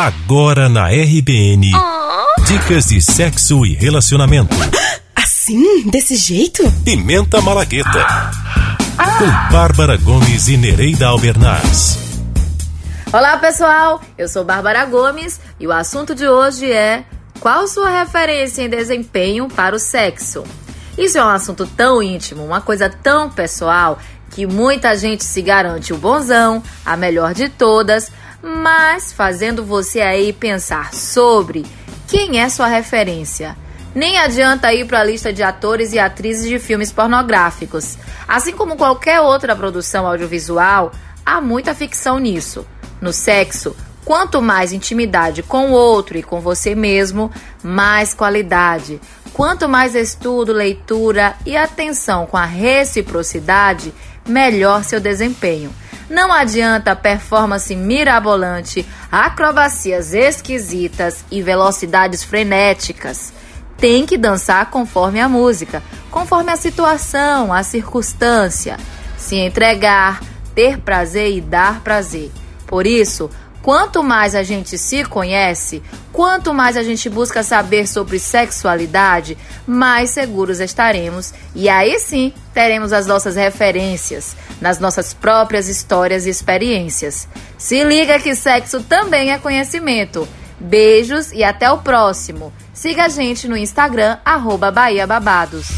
Agora na RBN. Oh. Dicas de sexo e relacionamento. Assim? Desse jeito? Pimenta Malagueta. Ah. Com Bárbara Gomes e Nereida Albernaz. Olá, pessoal. Eu sou Bárbara Gomes e o assunto de hoje é qual sua referência em desempenho para o sexo? Isso é um assunto tão íntimo, uma coisa tão pessoal que muita gente se garante o bonzão, a melhor de todas, mas fazendo você aí pensar sobre quem é sua referência. Nem adianta ir para a lista de atores e atrizes de filmes pornográficos. Assim como qualquer outra produção audiovisual, há muita ficção nisso. No sexo, quanto mais intimidade com o outro e com você mesmo, mais qualidade. Quanto mais estudo, leitura e atenção com a reciprocidade, melhor seu desempenho. Não adianta performance mirabolante, acrobacias esquisitas e velocidades frenéticas. Tem que dançar conforme a música, conforme a situação, a circunstância. Se entregar, ter prazer e dar prazer. Por isso, Quanto mais a gente se conhece, quanto mais a gente busca saber sobre sexualidade, mais seguros estaremos e aí sim teremos as nossas referências nas nossas próprias histórias e experiências. Se liga que sexo também é conhecimento. Beijos e até o próximo. Siga a gente no Instagram, arroba Bahia Babados.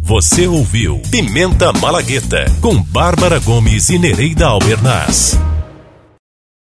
Você ouviu Pimenta Malagueta com Bárbara Gomes e Nereida Albernaz.